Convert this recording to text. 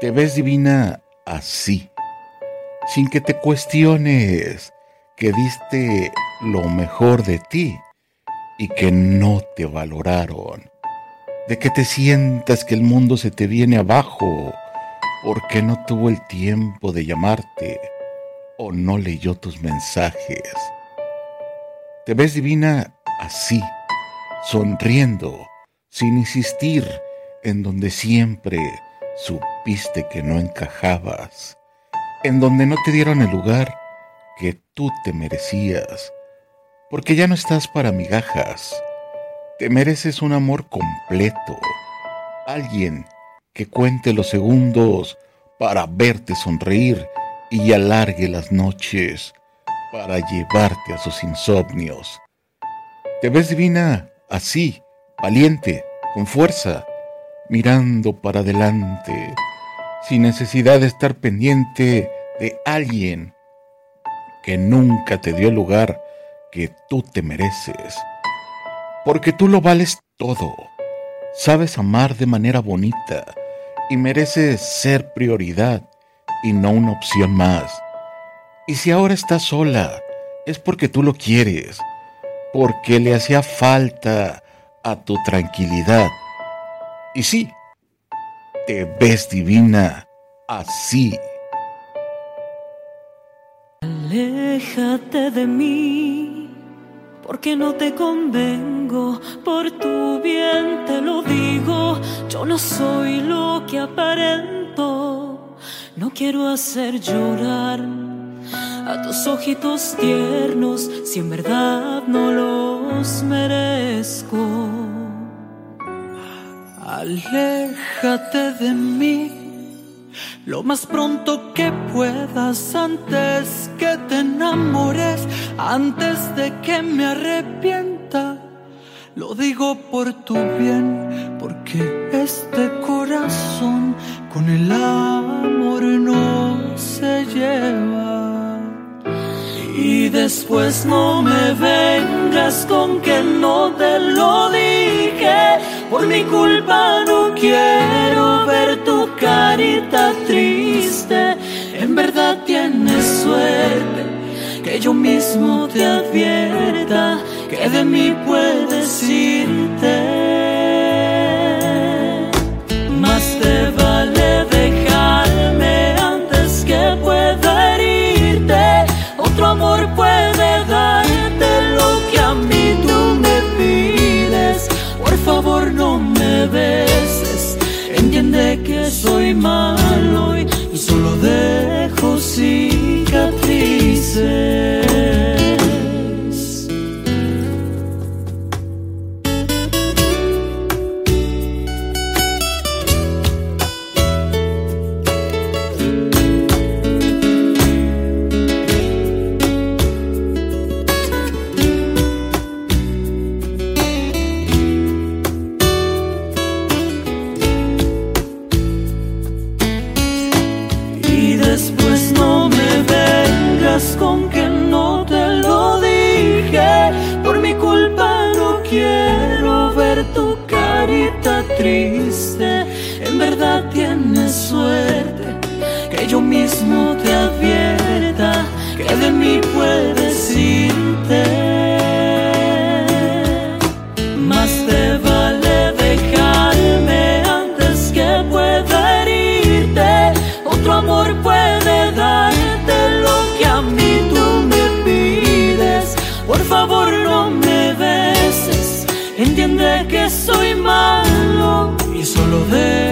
Te ves divina así, sin que te cuestiones que diste lo mejor de ti y que no te valoraron, de que te sientas que el mundo se te viene abajo porque no tuvo el tiempo de llamarte o no leyó tus mensajes. Te ves divina así, sonriendo, sin insistir en donde siempre supiste que no encajabas, en donde no te dieron el lugar que tú te merecías, porque ya no estás para migajas, te mereces un amor completo, alguien que cuente los segundos para verte sonreír y alargue las noches para llevarte a sus insomnios. Te ves divina así, valiente, con fuerza, mirando para adelante, sin necesidad de estar pendiente de alguien que nunca te dio lugar que tú te mereces. Porque tú lo vales todo, sabes amar de manera bonita y mereces ser prioridad y no una opción más. Y si ahora estás sola, es porque tú lo quieres, porque le hacía falta a tu tranquilidad y sí, te ves divina así. Aléjate de mí, porque no te convengo, por tu bien te lo digo, yo no soy lo que aparento, no quiero hacer llorar a tus ojitos tiernos si en verdad no los merezco. Aléjate de mí lo más pronto que puedas antes que te enamores, antes de que me arrepienta. Lo digo por tu bien, porque este corazón con el amor después no me vengas con que no te lo dije por mi culpa no quiero ver tu carita triste. En verdad tienes suerte que yo mismo te advierta que de mí puedes irte. Que soy triste. En verdad tienes suerte que yo mismo te advierta que de mí puedes irte. Más te vale dejarme antes que pueda herirte. Otro amor puede darte lo que a mí tú me pides. Por favor no me beses. Entiende que soy y solo dejo